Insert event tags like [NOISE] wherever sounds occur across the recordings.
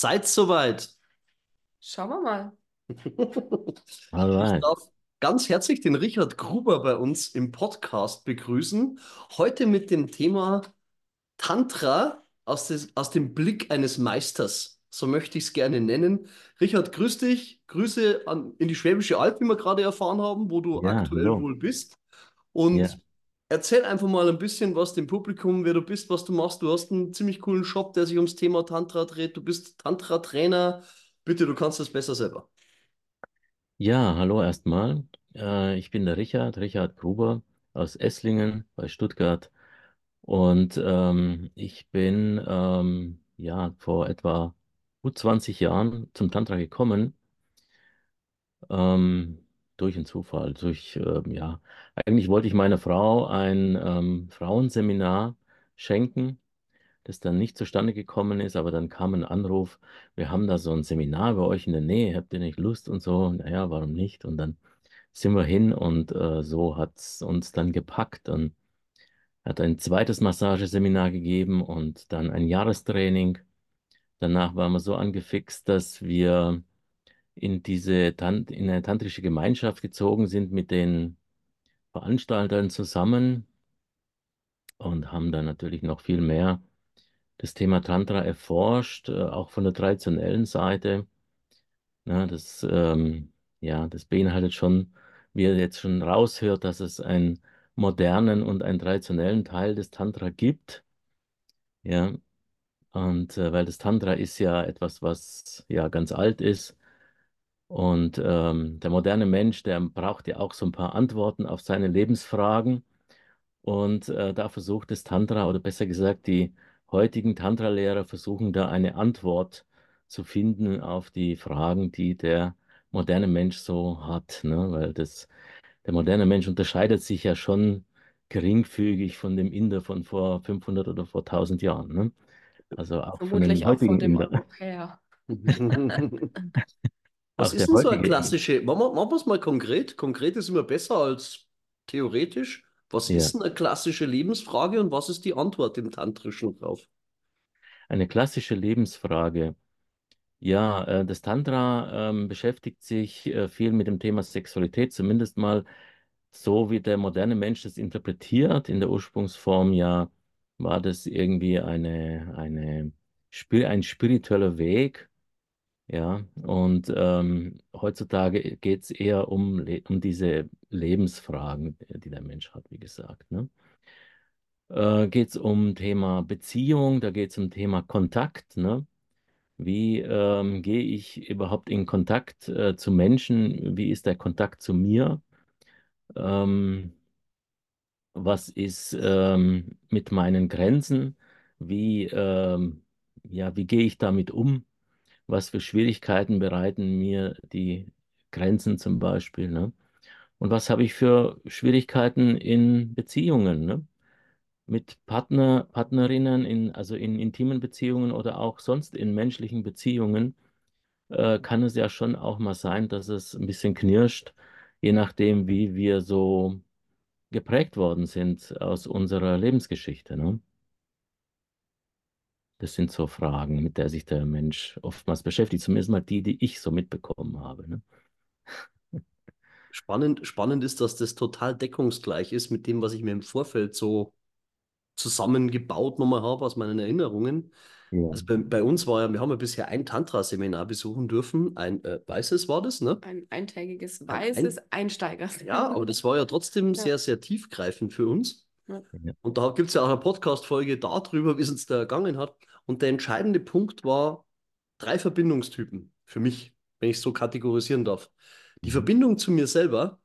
Seid soweit. Schauen wir mal. [LAUGHS] Ich darf ganz herzlich den Richard Gruber bei uns im Podcast begrüßen. Heute mit dem Thema Tantra aus, des, aus dem Blick eines Meisters. So möchte ich es gerne nennen. Richard, grüß dich. Grüße an, in die Schwäbische Alb, wie wir gerade erfahren haben, wo du Ja, aktuell hallo. wohl bist. Und Ja. Erzähl einfach mal ein bisschen was dem Publikum, wer du bist, was du machst. Du hast einen ziemlich coolen Shop, der sich ums Thema Tantra dreht. Du bist Tantra-Trainer. Bitte, du kannst das besser selber. Ja, hallo erstmal. Äh, ich bin der Richard, Richard Gruber aus Esslingen bei Stuttgart. Und ähm, ich bin ähm, ja vor etwa gut 20 Jahren zum Tantra gekommen, ähm, durch einen Zufall. Durch, ähm, ja, eigentlich wollte ich meiner Frau ein ähm, Frauenseminar schenken. das dann nicht zustande gekommen ist, aber dann kam ein Anruf, wir haben da so ein Seminar bei euch in der Nähe, habt ihr nicht Lust und so? Naja, warum nicht? Und dann sind wir hin und äh, so hat es uns dann gepackt und hat ein zweites Massageseminar gegeben und dann ein Jahrestraining. Danach waren wir so angefixt, dass wir in diese in eine tantrische Gemeinschaft gezogen sind mit den Veranstaltern zusammen und haben dann natürlich noch viel mehr das Thema Tantra erforscht, äh, auch von der traditionellen Seite. Ja, das, ähm, ja, das beinhaltet schon, wie ihr jetzt schon raushört, dass es einen modernen und einen traditionellen Teil des Tantra gibt. Ja, und äh, weil das Tantra ist ja etwas, was ja ganz alt ist. Und ähm, der moderne Mensch, der braucht ja auch so ein paar Antworten auf seine Lebensfragen. Und äh, da versucht das Tantra, oder besser gesagt, die heutigen Tantra-Lehrer versuchen da eine Antwort zu finden auf die Fragen, die der moderne Mensch so hat. Ne? Weil das, der moderne Mensch unterscheidet sich ja schon geringfügig von dem Inder von vor 500 oder vor 1000 Jahren. Ne? Also auch von Vermutlich dem auch von heutigen dem Inder. Europäer. [LAUGHS] [LAUGHS] [LAUGHS] Was ist denn so eine klassische, machen wir, machen wir es mal konkret. Konkret ist immer besser als theoretisch. Was Ja. ist denn eine klassische Lebensfrage und was ist die Antwort im Tantrischen drauf? Eine klassische Lebensfrage. Ja, äh, das Tantra ähm, beschäftigt sich äh, viel mit dem Thema Sexualität, zumindest mal so, wie der moderne Mensch das interpretiert. In der Ursprungsform ja war das irgendwie eine, eine, ein spiritueller Weg. Ja, und ähm, heutzutage geht es eher um, um diese Lebensfragen, die der Mensch hat, wie gesagt. Ne? Äh, geht es um Thema Beziehung, da geht es um Thema Kontakt. Ne? Wie ähm, gehe ich überhaupt in Kontakt äh, zu Menschen? Wie ist der Kontakt zu mir? Ähm, was ist ähm, mit meinen Grenzen? Wie, ähm, ja, wie gehe ich damit um? Was für Schwierigkeiten bereiten mir die Grenzen zum Beispiel, ne? Und was habe ich für Schwierigkeiten in Beziehungen, ne? Mit Partner, Partnerinnen, in, also in intimen Beziehungen oder auch sonst in menschlichen Beziehungen äh, kann es ja schon auch mal sein, dass es ein bisschen knirscht, je nachdem, wie wir so geprägt worden sind aus unserer Lebensgeschichte. Ne? Das sind so Fragen, mit der sich der Mensch oftmals beschäftigt, zumindest mal die, die ich so mitbekommen habe. Ne? Spannend, spannend ist, dass das total deckungsgleich ist mit dem, was ich mir im Vorfeld so zusammengebaut nochmal habe aus meinen Erinnerungen. Ja. Also bei, bei uns war ja, wir haben ja bisher ein Tantra-Seminar besuchen dürfen. Ein äh, weißes war das, ne? Ein eintägiges, Ein, weißes ein, Einsteigers. ja, aber das war ja trotzdem [LAUGHS] Ja. sehr, sehr tiefgreifend für uns. Ja. Und da gibt es ja auch eine Podcast-Folge darüber, wie es uns da ergangen hat. Und der entscheidende Punkt war drei Verbindungstypen für mich, wenn ich es so kategorisieren darf. Die Mhm. Verbindung zu mir selber,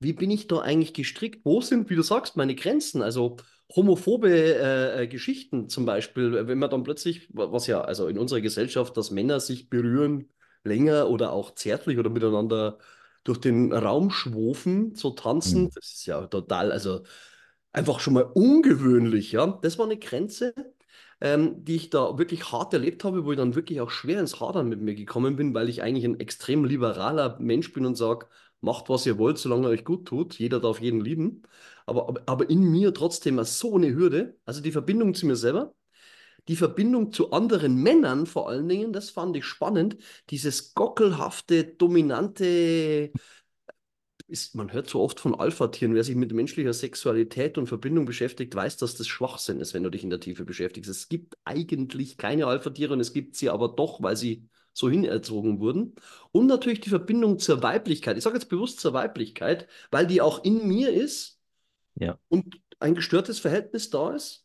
wie bin ich da eigentlich gestrickt? Wo sind, wie du sagst, meine Grenzen? Also homophobe äh, äh, Geschichten zum Beispiel, wenn man dann plötzlich, was ja, also in unserer Gesellschaft, dass Männer sich berühren länger oder auch zärtlich oder miteinander durch den Raum schwofen, so tanzen, Mhm. das ist ja total, also einfach schon mal ungewöhnlich, ja. Das war eine Grenze, ähm, die ich da wirklich hart erlebt habe, wo ich dann wirklich auch schwer ins Hadern mit mir gekommen bin, weil ich eigentlich ein extrem liberaler Mensch bin und sage, macht, was ihr wollt, solange euch gut tut. Jeder darf jeden lieben. Aber, aber, aber in mir trotzdem so eine Hürde, also die Verbindung zu mir selber. die Verbindung zu anderen Männern vor allen Dingen, das fand ich spannend. Dieses gockelhafte, dominante, ist, man hört so oft von Alpha-Tieren. Wer sich mit menschlicher Sexualität und Verbindung beschäftigt, weiß, dass das Schwachsinn ist, wenn du dich in der Tiefe beschäftigst. Es gibt eigentlich keine Alpha-Tiere und es gibt sie aber doch, weil sie so hinerzogen wurden. Und natürlich die Verbindung zur Weiblichkeit. Ich sage jetzt bewusst zur Weiblichkeit, weil die auch in mir ist Ja. und ein gestörtes Verhältnis da ist.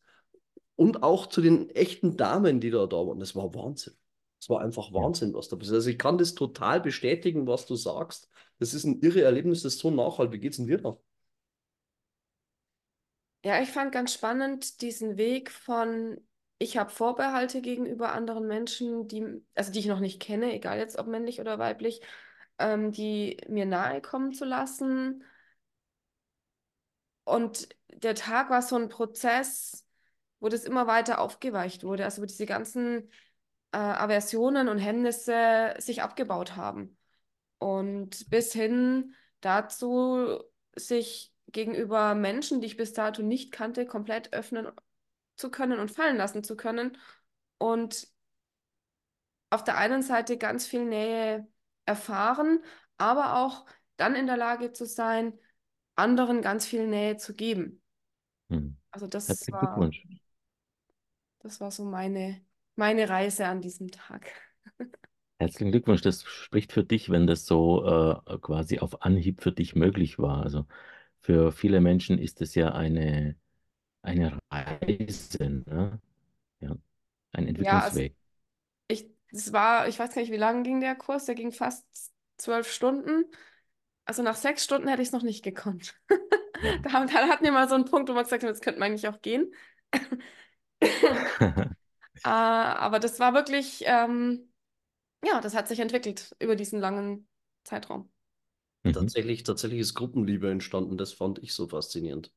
Und auch zu den echten Damen, die da da waren. Das war Wahnsinn. Es war einfach. Wahnsinn, was da passiert. Also ich kann das total bestätigen, was du sagst. Das ist ein irre Erlebnis, das so nachhaltig. Wie geht's denn dir da? Ja, ich fand ganz spannend diesen Weg von, ich habe Vorbehalte gegenüber anderen Menschen, die, also die ich noch nicht kenne, egal jetzt ob männlich oder weiblich, ähm, die mir nahe kommen zu lassen. Und der Tag war so ein Prozess, wo das immer weiter aufgeweicht wurde, also wo diese ganzen äh, Aversionen und Hemmnisse sich abgebaut haben. Und bis hin dazu, sich gegenüber Menschen, die ich bis dato nicht kannte, komplett öffnen zu können und fallen lassen zu können. Und auf der einen Seite ganz viel Nähe erfahren, aber auch dann in der Lage zu sein, anderen ganz viel Nähe zu geben. Hm. Also das Herzlichen war, das war so meine, meine Reise an diesem Tag. [LAUGHS] Herzlichen Glückwunsch. Das spricht für dich, wenn das so äh, quasi auf Anhieb für dich möglich war. Also für viele Menschen ist es ja eine, eine Reise, ne? Ja, ein Ja, also Entwicklungsweg. ich, es war, ich weiß gar nicht, wie lange ging der Kurs? Der ging fast zwölf Stunden. Also nach sechs Stunden hätte ich es noch nicht gekonnt. Ja. [LAUGHS] Da, haben- da hatten wir mal so einen Punkt, wo wir gesagt haben, jetzt könnte man eigentlich auch gehen. [LAUGHS] [LAUGHS] Äh, aber das war wirklich, ähm, ja, das hat sich entwickelt über diesen langen Zeitraum. Mhm. Tatsächlich, tatsächlich ist Gruppenliebe entstanden. Das fand ich so faszinierend.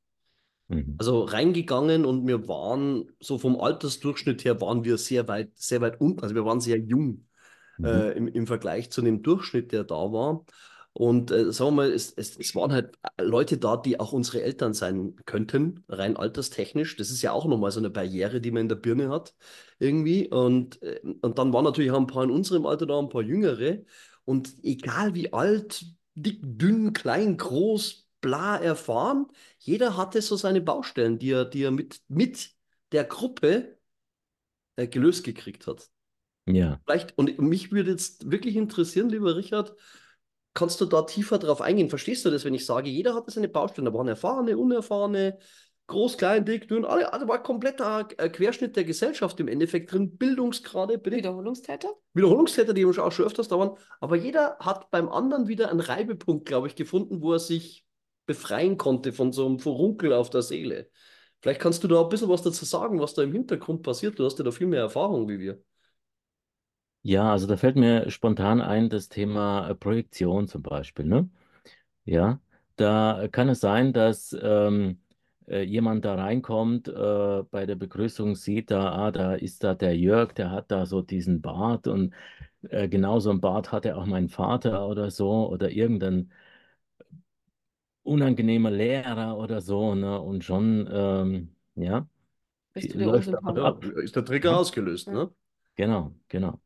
Mhm. Also reingegangen und wir waren, so vom Altersdurchschnitt her, waren wir sehr weit, sehr weit unten. Also wir waren sehr jung Mhm. äh, im, im Vergleich zu dem Durchschnitt, der da war. Und äh, sagen wir mal, es, es, es waren halt Leute da, die auch unsere Eltern sein könnten, rein alterstechnisch. Das ist ja auch nochmal so eine Barriere, die man in der Birne hat, irgendwie. Und, äh, und dann waren natürlich auch ein paar in unserem Alter da, ein paar Jüngere. Und egal wie alt, dick, dünn, klein, groß, bla, erfahren, jeder hatte so seine Baustellen, die er, die er mit, mit der Gruppe äh, gelöst gekriegt hat. Ja. Vielleicht, und mich würde jetzt wirklich interessieren, lieber Richard, kannst du da tiefer drauf eingehen? Verstehst du das, wenn ich sage, jeder hatte seine Baustellen, da waren erfahrene, unerfahrene, groß, klein, dick, dünn, alle, also war kompletter äh, Querschnitt der Gesellschaft im Endeffekt drin, Bildungsgrade, bitte. Wiederholungstäter? Wiederholungstäter, die auch schon öfters da waren, aber jeder hat beim anderen wieder einen Reibepunkt, glaube ich, gefunden, wo er sich befreien konnte von so einem Furunkel auf der Seele. Vielleicht kannst du da ein bisschen was dazu sagen, was da im Hintergrund passiert. Du hast ja da viel mehr Erfahrung wie wir. Ja, also da fällt mir spontan ein das Thema äh, Projektion zum Beispiel, ne? Ja, da kann es sein, dass ähm, äh, jemand da reinkommt, äh, bei der Begrüßung sieht da, ah, da ist da der Jörg, der hat da so diesen Bart und äh, genau so einen Bart hatte auch mein Vater oder so oder irgendein unangenehmer Lehrer oder so, ne? Und schon, ähm, ja, Bist du dir läuft da was ab. Ja, ist der Trigger Ja, ausgelöst, Ja. ne? genau, genau.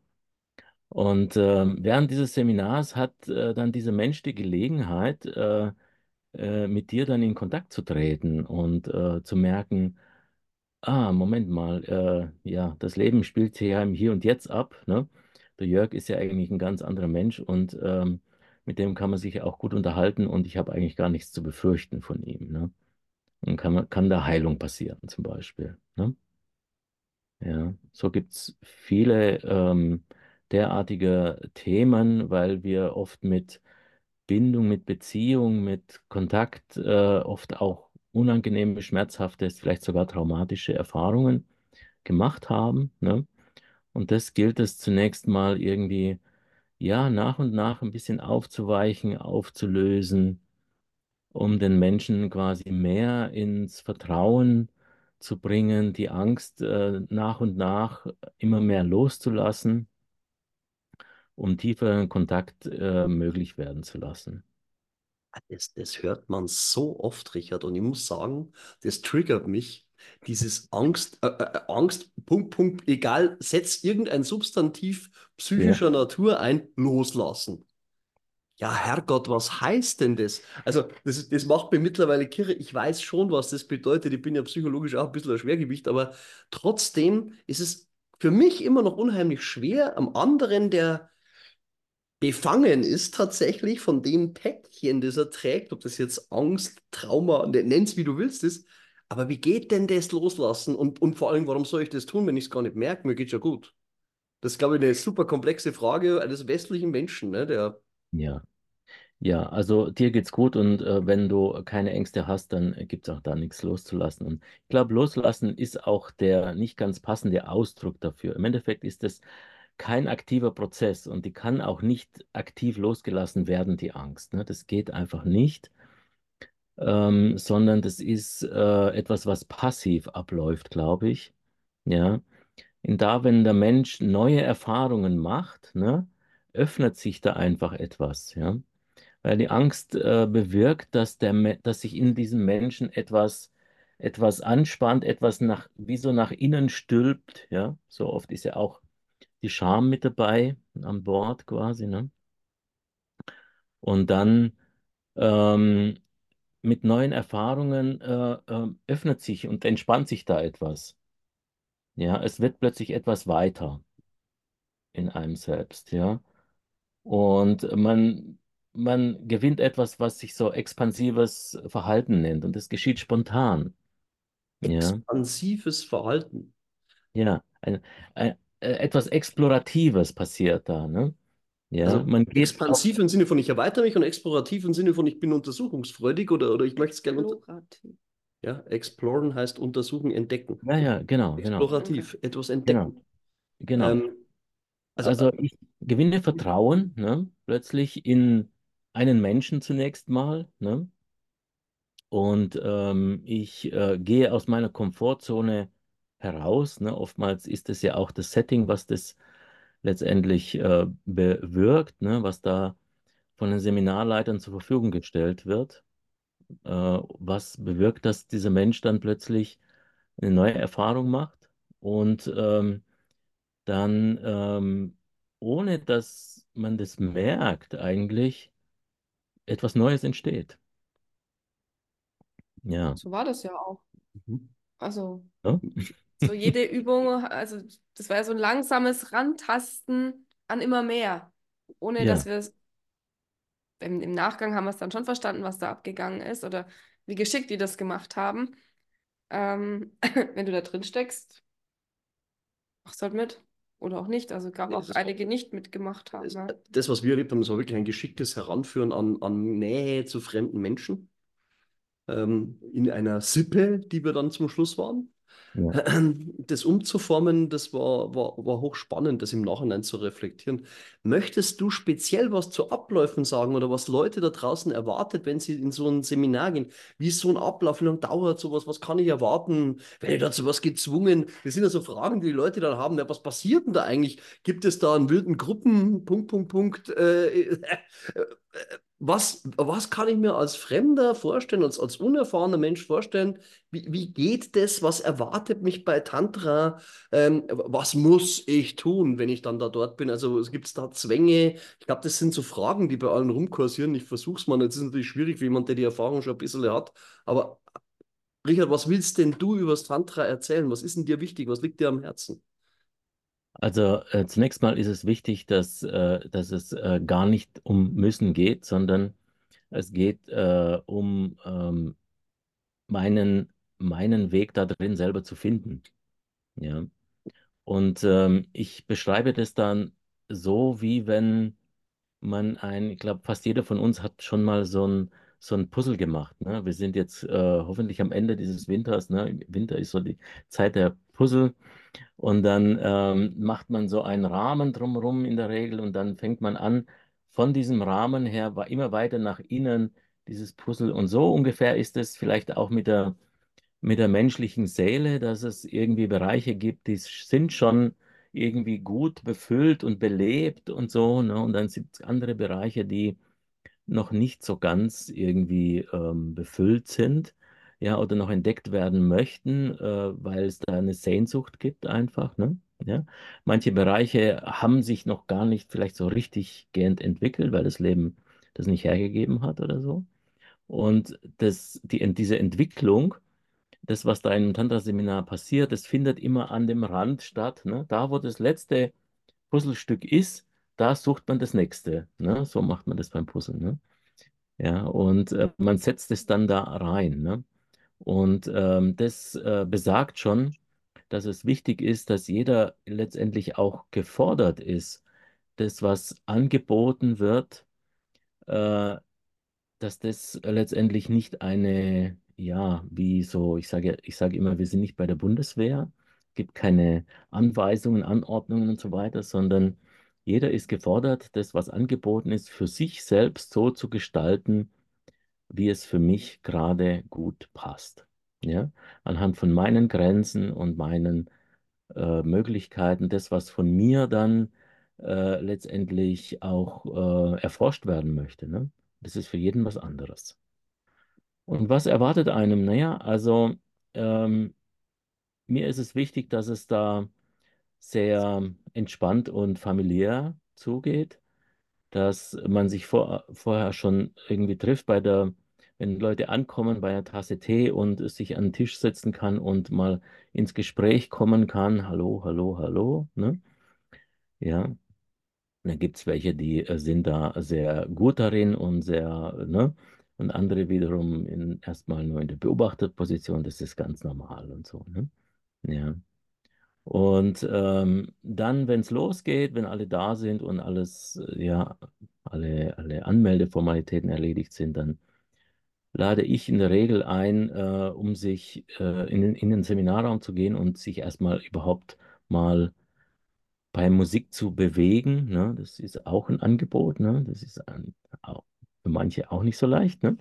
Und ähm, während dieses Seminars hat äh, dann dieser Mensch die Gelegenheit, äh, äh, mit dir dann in Kontakt zu treten und äh, zu merken, ah, Moment mal, äh, ja, das Leben spielt sich ja im Hier und Jetzt ab, ne? Der Jörg ist ja eigentlich ein ganz anderer Mensch und ähm, mit dem kann man sich auch gut unterhalten und ich habe eigentlich gar nichts zu befürchten von ihm, ne? Und kann, kann da Heilung passieren zum Beispiel, ne? Ja, so gibt es viele ähm, derartige Themen, weil wir oft mit Bindung, mit Beziehung, mit Kontakt äh, oft auch unangenehme, schmerzhafte, vielleicht sogar traumatische Erfahrungen gemacht haben. Ne? Und das gilt es zunächst mal irgendwie, ja, nach und nach ein bisschen aufzuweichen, aufzulösen, um den Menschen quasi mehr ins Vertrauen zu bringen, die Angst äh, nach und nach immer mehr loszulassen, um tieferen Kontakt äh, möglich werden zu lassen. Das, das hört man so oft, Richard. Und ich muss sagen, das triggert mich. Dieses Angst, äh, äh, Angst, Punkt, Punkt, egal, setz irgendein Substantiv psychischer Ja. Natur ein, loslassen. Ja, Herrgott, was heißt denn das? Also, das, das macht mir mittlerweile kirre. Ich weiß schon, was das bedeutet. Ich bin ja psychologisch auch ein bisschen ein Schwergewicht, aber trotzdem ist es für mich immer noch unheimlich schwer, am anderen, der befangen ist tatsächlich von dem Päckchen, das er trägt, ob das jetzt Angst, Trauma, nenn's wie du willst ist, aber wie geht denn das loslassen? Und, und vor allem, warum soll ich das tun, wenn ich es gar nicht merke? Mir geht's ja gut. Das ist, glaube ich, eine super komplexe Frage eines westlichen Menschen, ne, der Ja. Ja, also dir geht's gut und äh, wenn du keine Ängste hast, dann gibt's auch da nichts loszulassen. Und ich glaube, loslassen ist auch der nicht ganz passende Ausdruck dafür. Im Endeffekt ist es kein aktiver Prozess und die kann auch nicht aktiv losgelassen werden, die Angst. Ne? Das geht einfach nicht, ähm, sondern das ist äh, etwas, was passiv abläuft, glaube ich. Ja. Und da, wenn der Mensch neue Erfahrungen macht, ne, öffnet sich da einfach etwas. Ja. Weil die Angst äh, bewirkt, dass, der, dass sich in diesem Menschen etwas, etwas anspannt, etwas nach, wie so nach innen stülpt. Ja? So oft ist ja auch die Scham mit dabei an Bord quasi. Ne? Und dann ähm, mit neuen Erfahrungen äh, äh, öffnet sich und entspannt sich da etwas. Ja, es wird plötzlich etwas weiter in einem selbst. Ja. Und man, man gewinnt etwas, was sich so expansives Verhalten nennt. Und das geschieht spontan. Ja, expansives Verhalten. ja. Ein, ein, äh, etwas Exploratives passiert da. Ne? Ja, Also man geht auf, expansiv im Sinne von ich erweitere mich und explorativ im Sinne von ich bin untersuchungsfreudig oder, oder ich möchte es gerne Explorativ. ja, exploren heißt untersuchen, entdecken. ja, ja, genau, genau, Explorativ, etwas genau, entdecken. genau. Ähm, also Also ich gewinne Vertrauen, ne? Plötzlich in einen Menschen zunächst mal, ne? Und ähm, ich äh, gehe aus meiner Komfortzone heraus. Ne? Oftmals ist es ja auch das Setting, was das letztendlich äh, bewirkt, ne? Was da von den Seminarleitern zur Verfügung gestellt wird. Äh, was bewirkt, dass dieser Mensch dann plötzlich eine neue Erfahrung macht und ähm, dann, ähm, ohne dass man das merkt, eigentlich etwas Neues entsteht. Ja. So war das ja auch. mhm. Also Ne? So jede Übung, also das war ja so ein langsames Rantasten an immer mehr, ohne dass Ja. wir es im, im Nachgang haben wir es dann schon verstanden, was da abgegangen ist oder wie geschickt die das gemacht haben. Ähm, [LAUGHS] wenn du da drin steckst, machst halt mit oder auch nicht. Also gab Nee, auch einige, die nicht mitgemacht haben. das, Ne? das, was wir erlebt haben, das war wirklich ein geschicktes Heranführen an, an Nähe zu fremden Menschen ähm, in einer Sippe, die wir dann zum Schluss waren. Ja. [CLEARS THROAT] Das umzuformen, das war, war, war hochspannend, das im Nachhinein zu reflektieren. Möchtest du speziell was zu Abläufen sagen oder was Leute da draußen erwartet, wenn sie in so ein Seminar gehen? Wie ist so ein Ablauf? Wie lange dauert sowas? Was kann ich erwarten? Werde ich dazu was gezwungen? Das sind ja so Fragen, die die Leute dann haben. Ja, was passiert denn da eigentlich? Gibt es da einen wilden Gruppen? Punkt, Punkt, Punkt. Äh, [LAUGHS] äh, äh, was, was kann ich mir als Fremder vorstellen, als, als unerfahrener Mensch vorstellen? Wie, wie geht das? Was erwartet mich bei Tantra? Ähm, was muss ich tun, wenn ich dann da dort bin? Also gibt es da Zwänge? Ich glaube, das sind so Fragen, die bei allen rumkursieren. Ich versuche es mal. Jetzt ist natürlich schwierig für jemand, der die Erfahrung schon ein bisschen hat. Aber Richard, was willst denn du über das Tantra erzählen? Was ist denn dir wichtig? Was liegt dir am Herzen? Also äh, zunächst mal ist es wichtig, dass, äh, dass es äh, gar nicht um Müssen geht, sondern es geht äh, um ähm, meinen, meinen Weg da drin selber zu finden. Ja. Und ähm, ich beschreibe das dann so, wie wenn man ein, ich glaube, fast jeder von uns hat schon mal so ein, so ein Puzzle gemacht. Ne? Wir sind jetzt äh, hoffentlich am Ende dieses Winters. Ne? Winter ist so die Zeit der Puzzle. Und dann ähm, macht man so einen Rahmen drumherum in der Regel und dann fängt man an, von diesem Rahmen her immer weiter nach innen dieses Puzzle. Und so ungefähr ist es vielleicht auch mit der, mit der menschlichen Seele, dass es irgendwie Bereiche gibt, die sind schon irgendwie gut befüllt und belebt und so. Ne? Und dann sind es andere Bereiche, die noch nicht so ganz irgendwie ähm, befüllt sind. Ja, oder noch entdeckt werden möchten, äh, weil es da eine Sehnsucht gibt einfach, ne? Ja. Manche Bereiche haben sich noch gar nicht vielleicht so richtig gehend entwickelt, weil das Leben das nicht hergegeben hat oder so. Und das, die, diese Entwicklung, das, was da im Tantra-Seminar passiert, das findet immer an dem Rand statt. Ne? Da, wo das letzte Puzzlestück ist, da sucht man das nächste. Ne? So macht man das beim Puzzeln. Ne? Ja, und äh, man setzt es dann da rein. Ne? Und ähm, das äh, besagt schon, dass es wichtig ist, dass jeder letztendlich auch gefordert ist, das, was angeboten wird, äh, dass das letztendlich nicht eine, ja, wie so, ich sage, ich sage immer, wir sind nicht bei der Bundeswehr, gibt keine Anweisungen, Anordnungen und so weiter, sondern jeder ist gefordert, das, was angeboten ist, für sich selbst so zu gestalten, wie es für mich gerade gut passt. Ja? Anhand von meinen Grenzen und meinen äh, Möglichkeiten, das, was von mir dann äh, letztendlich auch äh, erforscht werden möchte. Ne? Das ist für jeden was anderes. Und was erwartet einem? Naja, also ähm, mir ist es wichtig, dass es da sehr entspannt und familiär zugeht, dass man sich vor, vorher schon irgendwie trifft bei der, wenn Leute ankommen bei einer Tasse Tee und sich an den Tisch setzen kann und mal ins Gespräch kommen kann. Hallo, hallo, hallo. Ne? Ja. Dann gibt es welche, die äh, sind da sehr gut darin und sehr, ne? Und andere wiederum in, erstmal nur in der Beobachterposition, das ist ganz normal und so. Ne? Ja. Und ähm, dann, wenn es losgeht, wenn alle da sind und alles, äh, ja, alle, alle Anmeldeformalitäten erledigt sind, dann lade ich in der Regel ein, äh, um sich äh, in, den- in den Seminarraum zu gehen und sich erstmal überhaupt mal bei Musik zu bewegen. Ne? Das ist auch ein Angebot. Ne? Das ist ein, auch für manche auch nicht so leicht. Ne?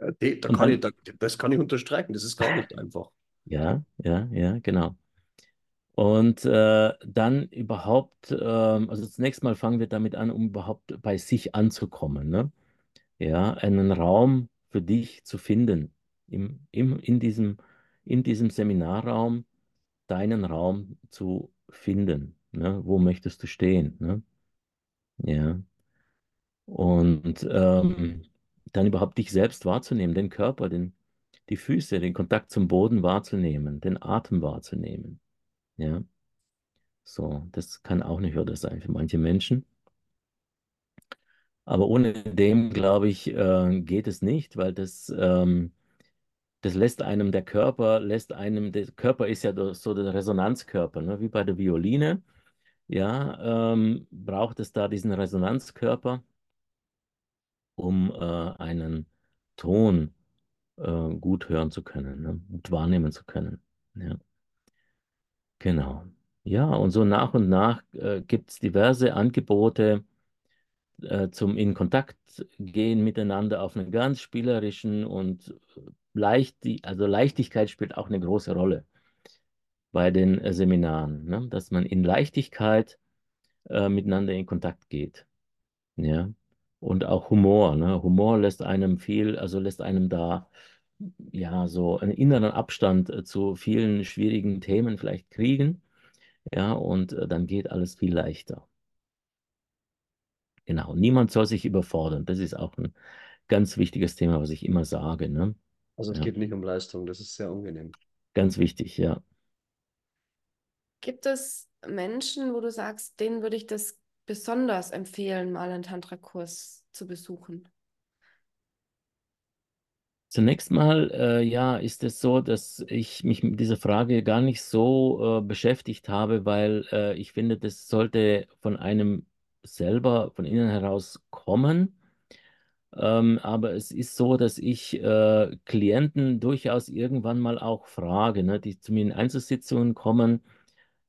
Ja, die, da kann dann, ich, da, das kann ich unterstreichen. Das ist gar nicht einfach. ja, ja, ja, genau. Und äh, dann überhaupt, ähm, also zunächst mal fangen wir damit an, um überhaupt bei sich anzukommen. Ne? Ja, einen Raum für dich zu finden. Im, im, in diesem, in diesem Seminarraum deinen Raum zu finden. Ne? Wo möchtest du stehen? Ne? Ja. Und ähm, dann überhaupt dich selbst wahrzunehmen, den Körper, den, die Füße, den Kontakt zum Boden wahrzunehmen, den Atem wahrzunehmen. Ja. So, das kann auch eine Hürde sein für manche Menschen. Aber ohne dem, glaube ich, äh, geht es nicht, weil das, ähm, das lässt einem, der Körper lässt einem, der Körper ist ja so der Resonanzkörper, ne? Wie bei der Violine. Ja, ähm, braucht es da diesen Resonanzkörper, um äh, einen Ton äh, gut hören zu können, ne? Gut wahrnehmen zu können. Ja, genau. Ja, und so nach und nach äh, gibt es diverse Angebote äh, zum in Kontakt gehen miteinander auf einen ganz spielerischen und leicht, also Leichtigkeit spielt auch eine große Rolle bei den äh, Seminaren, ne? Dass man in Leichtigkeit äh, miteinander in Kontakt geht. Ja. Und auch Humor, ne? Humor lässt einem viel, also lässt einem da ja so einen inneren Abstand äh, zu vielen schwierigen Themen vielleicht kriegen. Ja, und äh, dann geht alles viel leichter. Genau. Niemand soll sich überfordern. Das ist auch ein ganz wichtiges Thema, was ich immer sage. Ne? Also es Ja, geht nicht um Leistung, das ist sehr angenehm. ganz wichtig, ja. Gibt es Menschen, wo du sagst, denen würde ich das besonders empfehlen, mal einen Tantra-Kurs zu besuchen? Zunächst mal, äh, ja, ist es so, dass ich mich mit dieser Frage gar nicht so äh, beschäftigt habe, weil äh, ich finde, das sollte von einem selber, von innen heraus kommen. Ähm, aber es ist so, dass ich äh, Klienten durchaus irgendwann mal auch frage, ne, die zu mir in Einzelsitzungen kommen,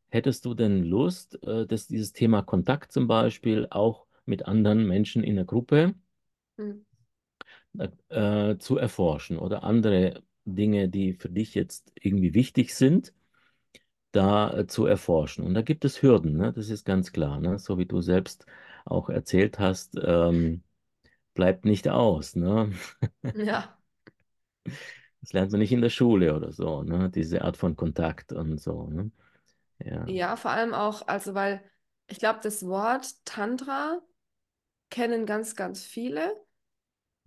hättest du denn Lust, äh, dass dieses Thema Kontakt zum Beispiel auch mit anderen Menschen in der Gruppe Hm. Äh, zu erforschen oder andere Dinge, die für dich jetzt irgendwie wichtig sind, da äh, zu erforschen. Und da gibt es Hürden, ne? Das ist ganz klar, ne? So wie du selbst auch erzählt hast, ähm, bleibt nicht aus, ne? Ja, [LAUGHS] Das lernt man nicht in der Schule oder so, ne? Diese Art von Kontakt und so, ne? Ja. Ja, vor allem auch, also weil ich glaube, das Wort Tantra kennen ganz, ganz viele.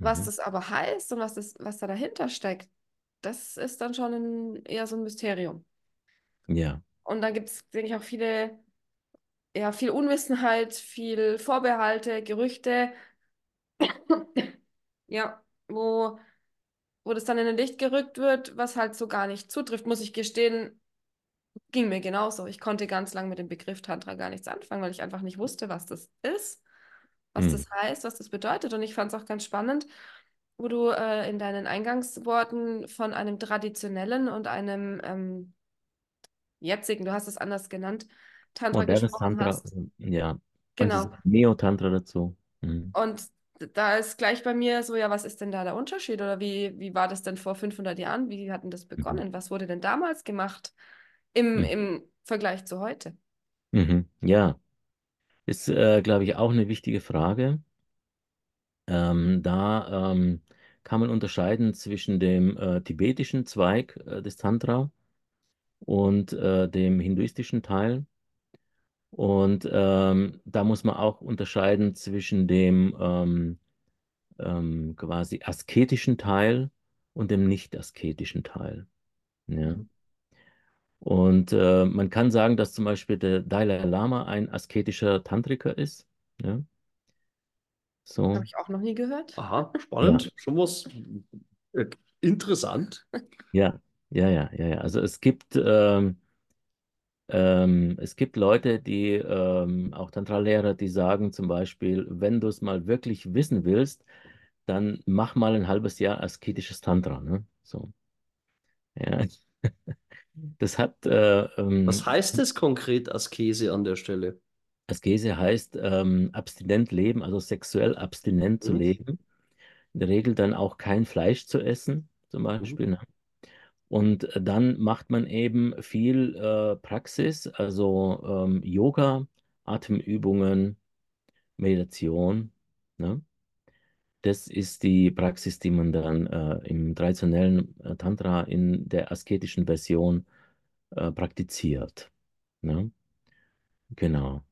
Was Mhm. das aber heißt und was, das, was da dahinter steckt, das ist dann schon ein, eher so ein Mysterium. Ja. Und da gibt es, denke ich, auch viele, ja, viel Unwissenheit, viel Vorbehalte, Gerüchte, [COUGHS] ja, wo, wo das dann in ein Licht gerückt wird, was halt so gar nicht zutrifft, muss ich gestehen, ging mir genauso. Ich konnte ganz lang mit dem Begriff Tantra gar nichts anfangen, weil ich einfach nicht wusste, was das ist, was Hm. das heißt, was das bedeutet. Und ich fand es auch ganz spannend, wo du äh, in deinen Eingangsworten von einem traditionellen und einem ähm, jetzigen, du hast es anders genannt, Tantra Modernes gesprochen Tantra, hast. ja. Manche Genau. Neo-Tantra dazu. Mhm. Und da ist gleich bei mir so, ja, was ist denn da der Unterschied? Oder wie, wie war das denn vor 500 Jahren? Wie hat denn das begonnen? Was wurde denn damals gemacht im, Mhm. im Vergleich zu heute? Mhm. Ja, ist, äh, glaube ich, auch eine wichtige Frage. Ähm, da ähm, kann man unterscheiden zwischen dem äh, tibetischen Zweig äh, des Tantra und äh, dem hinduistischen Teil. Und ähm, da muss man auch unterscheiden zwischen dem ähm, ähm, quasi asketischen Teil und dem nicht-asketischen Teil. Ja. Und äh, man kann sagen, dass zum Beispiel der Dalai Lama ein asketischer Tantriker ist. Ja. Habe So, ich auch noch nie gehört. Aha, ja, spannend. Schon was äh, interessant. ja, ja, ja, ja, ja. Also es gibt, ähm, ähm, es gibt Leute, die, ähm, auch Tantra-Lehrer, die sagen zum Beispiel, wenn du es mal wirklich wissen willst, dann mach mal ein halbes Jahr asketisches Tantra. Ne? So, ja. [LAUGHS] Das hat, äh, Was ähm, heißt es konkret, Askese an der Stelle? Askese heißt ähm, abstinent leben, also sexuell abstinent zu Mhm. leben. In der Regel dann auch kein Fleisch zu essen, zum Mhm. Beispiel. Ne? Und dann macht man eben viel äh, Praxis, also ähm, Yoga, Atemübungen, Meditation. Ne? Das ist die Praxis, die man dann äh, im traditionellen äh, Tantra in der asketischen Version äh, praktiziert. Ne? Genau.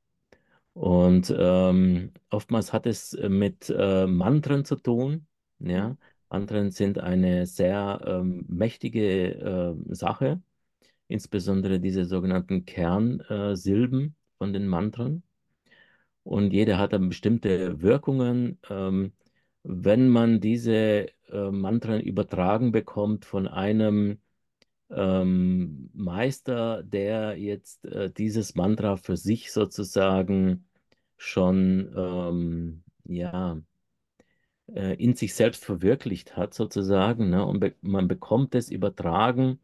Und ähm, oftmals hat es äh, mit äh, Mantren zu tun. Ja? Mantren sind eine sehr ähm, mächtige äh, Sache, insbesondere diese sogenannten Kernsilben von den Mantren. Und jeder hat dann bestimmte Wirkungen. Ähm, wenn man diese äh, Mantren übertragen bekommt von einem ähm, Meister, der jetzt äh, dieses Mantra für sich sozusagen schon ähm, ja, äh, in sich selbst verwirklicht hat, sozusagen, ne? Und be man bekommt es übertragen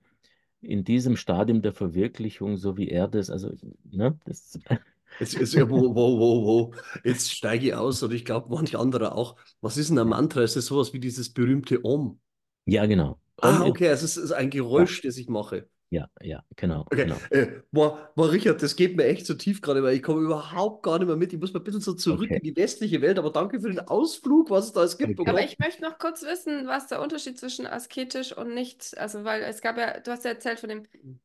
in diesem Stadium der Verwirklichung, so wie er das, also, ne, das, [LAUGHS] Jetzt, jetzt, ja, wo, wo, wo, wo. Jetzt steige ich aus und ich glaube, manch anderer auch. Was ist denn ein Mantra? Ist das sowas wie dieses berühmte Om? ja, genau. Om Ah, okay, also es ist ein ja, Geräusch, das ich mache. Ja, ja, genau, Okay, genau. äh, boah, boah, Richard, das geht mir echt zu tief gerade, weil ich komme überhaupt gar nicht mehr mit. Ich muss mal ein bisschen so zurück in Okay, die westliche Welt, aber danke für den Ausflug, was es da alles gibt. Okay. Aber ich möchte noch kurz wissen, was der Unterschied zwischen asketisch und nicht, also weil es gab ja, du hast ja erzählt von dem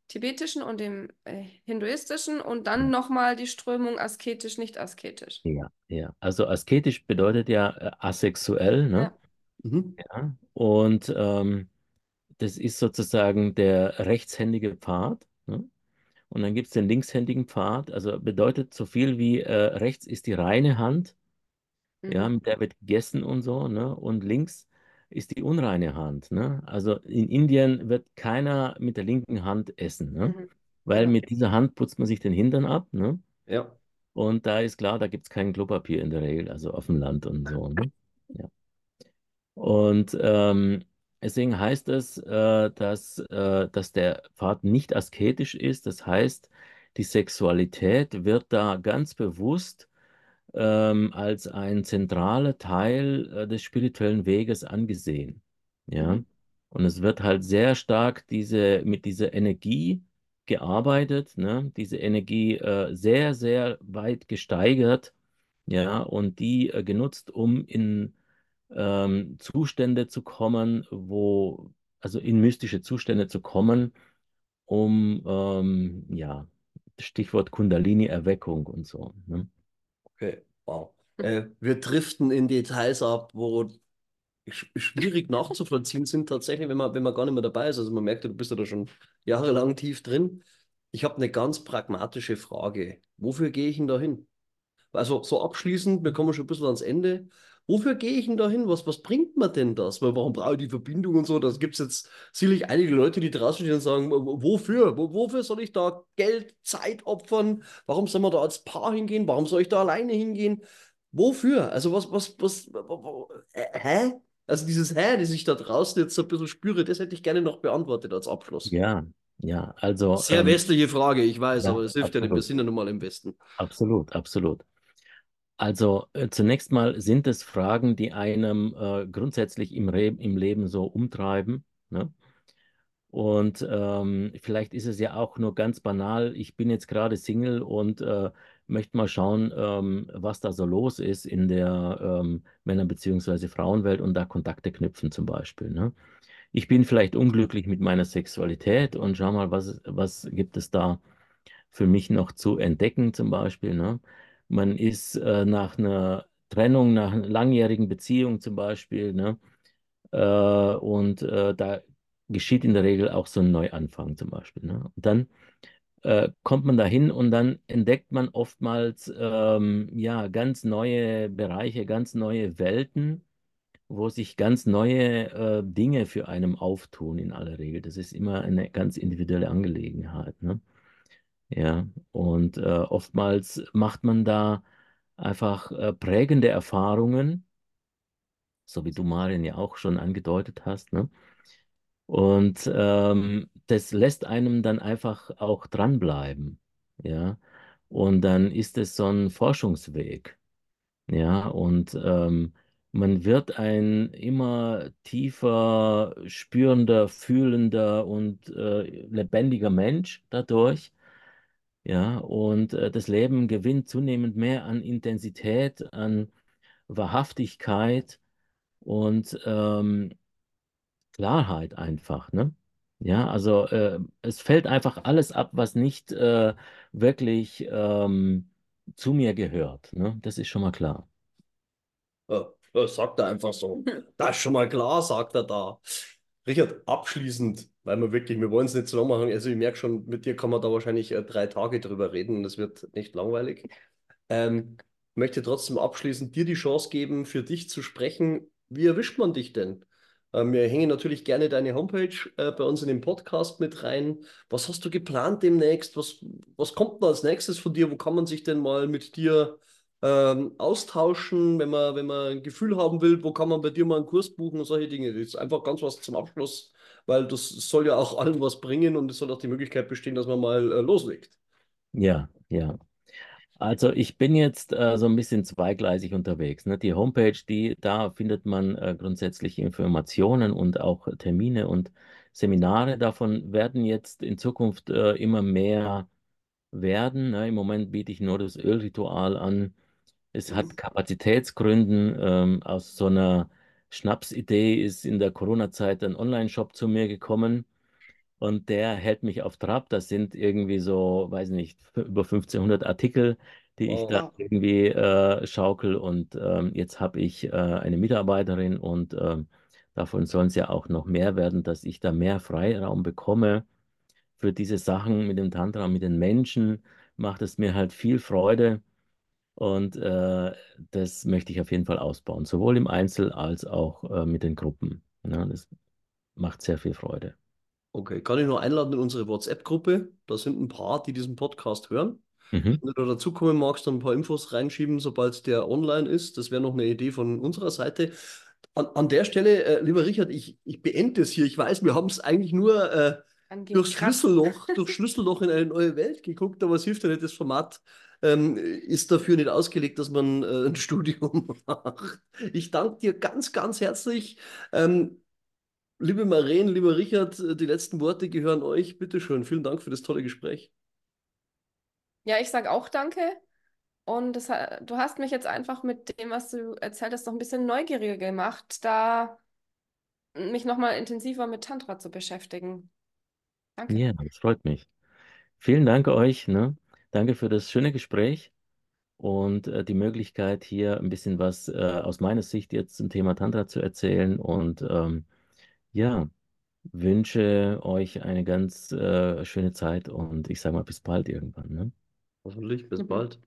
tibetischen und dem äh, hinduistischen und dann nochmal die Strömung asketisch, nicht asketisch. Ja, ja. Also asketisch bedeutet ja äh, asexuell, ne? Ja. Mhm. Ja. Und ähm, das ist sozusagen der rechtshändige Pfad. Ne? Und dann gibt es den linkshändigen Pfad. Also bedeutet so viel wie äh, rechts ist die reine Hand, ja, Mhm. mit der wird gegessen und so, ne? Und links ist die unreine Hand, ne? Also in Indien wird keiner mit der linken Hand essen, ne? Mhm. Weil Ja. mit dieser Hand putzt man sich den Hintern ab, ne? Ja. Und da ist klar, da gibt es kein Klopapier in der Regel, also auf dem Land und so, ne? Ja. Und ähm, deswegen heißt es, äh, dass, äh, dass der Pfad nicht asketisch ist. Das heißt, die Sexualität wird da ganz bewusst ähm, als ein zentraler Teil äh, des spirituellen Weges angesehen. Ja. Mhm. Und es wird halt sehr stark diese, mit dieser Energie gearbeitet, ne? Diese Energie äh, sehr, sehr weit gesteigert, ja, und die äh, genutzt, um in ähm, Zustände zu kommen, wo also in mystische Zustände zu kommen, um, ähm, ja, Stichwort Kundalini-Erweckung und so. Ne? Okay, wow. Äh, wir driften in Details ab, wo schwierig nachzuvollziehen sind tatsächlich, wenn man, wenn man gar nicht mehr dabei ist. Also man merkt, du bist ja da schon jahrelang tief drin. Ich habe eine ganz pragmatische Frage. Wofür gehe ich denn da hin? Also so abschließend, wir kommen schon ein bisschen ans Ende. Wofür gehe ich denn da hin? Was, was bringt mir denn das? Weil warum brauche ich die Verbindung und so? Das gibt es jetzt sicherlich einige Leute, die draußen stehen und sagen, wofür? Wofür soll ich da Geld, Zeit opfern? Warum soll man da als Paar hingehen? Warum soll ich da alleine hingehen? Wofür? Also was, was, was, hä? Also dieses Hä, das ich da draußen jetzt so ein bisschen spüre, das hätte ich gerne noch beantwortet als Abschluss. Ja, ja, also. Sehr ähm, westliche Frage, ich weiß, ja, aber es hilft absolut. ja, wir sind ja nun mal im Westen. Absolut, absolut. Also äh, zunächst mal sind es Fragen, die einem äh, grundsätzlich im, Re im Leben so umtreiben. Ne? Und ähm, vielleicht ist es ja auch nur ganz banal, ich bin jetzt gerade Single und äh, möchte mal schauen, ähm, was da so los ist in der ähm, Männer- bzw. Frauenwelt und da Kontakte knüpfen zum Beispiel. Ne? Ich bin vielleicht unglücklich mit meiner Sexualität und schau mal, was, was gibt es da für mich noch zu entdecken zum Beispiel. Ne? Man ist äh, nach einer Trennung, nach einer langjährigen Beziehung zum Beispiel, ne? Äh, und äh, da geschieht in der Regel auch so ein Neuanfang zum Beispiel. Ne? Und dann äh, kommt man dahin und dann entdeckt man oftmals ähm, ja ganz neue Bereiche, ganz neue Welten, wo sich ganz neue äh, Dinge für einen auftun in aller Regel. Das ist immer eine ganz individuelle Angelegenheit. Ne? Ja, und äh, oftmals macht man da einfach äh, prägende Erfahrungen, so wie du Marian ja auch schon angedeutet hast. Ne? Und ähm, das lässt einem dann einfach auch dranbleiben. Ja, und dann ist es so ein Forschungsweg. Ja, und ähm, man wird ein immer tiefer spürender, fühlender und äh, lebendiger Mensch dadurch. Ja, und äh, das Leben gewinnt zunehmend mehr an Intensität, an Wahrhaftigkeit und ähm, Klarheit einfach, ne? Ja, also äh, es fällt einfach alles ab, was nicht äh, wirklich ähm, zu mir gehört. Ne? Das ist schon mal klar. Ja, das sagt er einfach so. [LAUGHS] Das ist schon mal klar, sagt er da. Richard, abschließend, weil wir wirklich, wir wollen es nicht so lang machen. Also ich merke schon, mit dir kann man da wahrscheinlich äh, drei Tage drüber reden und es wird nicht langweilig. Ähm, möchte trotzdem abschließend dir die Chance geben, für dich zu sprechen. Wie erwischt man dich denn? Ähm, wir hängen natürlich gerne deine Homepage äh, bei uns in den Podcast mit rein. Was hast du geplant demnächst? Was, was kommt denn als nächstes von dir? Wo kann man sich denn mal mit dir ähm, austauschen, wenn man, wenn man ein Gefühl haben will? Wo kann man bei dir mal einen Kurs buchen und solche Dinge? Das ist einfach ganz was zum Abschluss, weil das soll ja auch allen was bringen und es soll auch die Möglichkeit bestehen, dass man mal äh, loslegt. Ja, ja. Also ich bin jetzt äh, so ein bisschen zweigleisig unterwegs. Ne? Die Homepage, die, da findet man äh, grundsätzlich Informationen und auch Termine und Seminare. Davon werden jetzt in Zukunft äh, immer mehr werden. Ne? Im Moment biete ich nur das Ölritual an. Es hat Kapazitätsgründen. Ähm, aus so einer Schnapsidee ist in der Corona-Zeit ein Online-Shop zu mir gekommen und der hält mich auf Trab. Das sind irgendwie so, weiß nicht, über 1500 Artikel, die ich da Wow. irgendwie äh, schaukel. Und ähm, jetzt habe ich äh, eine Mitarbeiterin und ähm, davon sollen es ja auch noch mehr werden, dass ich da mehr Freiraum bekomme für diese Sachen mit dem Tantra, mit den Menschen. Macht es mir halt viel Freude. Und äh, das möchte ich auf jeden Fall ausbauen, sowohl im Einzel als auch äh, mit den Gruppen. Ja, das macht sehr viel Freude. Okay, kann ich nur einladen in unsere WhatsApp-Gruppe. Da sind ein paar, die diesen Podcast hören. Mhm. Wenn du da dazukommen magst, dann ein paar Infos reinschieben, sobald der online ist. Das wäre noch eine Idee von unserer Seite. An, an der Stelle, äh, lieber Richard, ich, ich beende es hier. Ich weiß, wir haben es eigentlich nur Angehen durch. Schlüsselloch, [LAUGHS] durch Schlüsselloch in eine neue Welt geguckt, aber es hilft ja nicht, das Format ähm, ist dafür nicht ausgelegt, dass man äh, ein [LAUGHS] Studium macht. Ich danke dir ganz, ganz herzlich. Ähm, liebe Maren, lieber Richard, äh, die letzten Worte gehören euch. Bitte schön, vielen Dank für das tolle Gespräch. Ja, ich sage auch danke. Und das, du hast mich jetzt einfach mit dem, was du erzählt hast, noch ein bisschen neugieriger gemacht, da mich nochmal intensiver mit Tantra zu beschäftigen. Danke. Ja, das freut mich. Vielen Dank euch, ne? Danke für das schöne Gespräch und äh, die Möglichkeit, hier ein bisschen was äh, aus meiner Sicht jetzt zum Thema Tantra zu erzählen. Und ähm, ja, wünsche euch eine ganz äh, schöne Zeit und ich sage mal bis bald irgendwann, ne? Hoffentlich, bis Mhm. bald.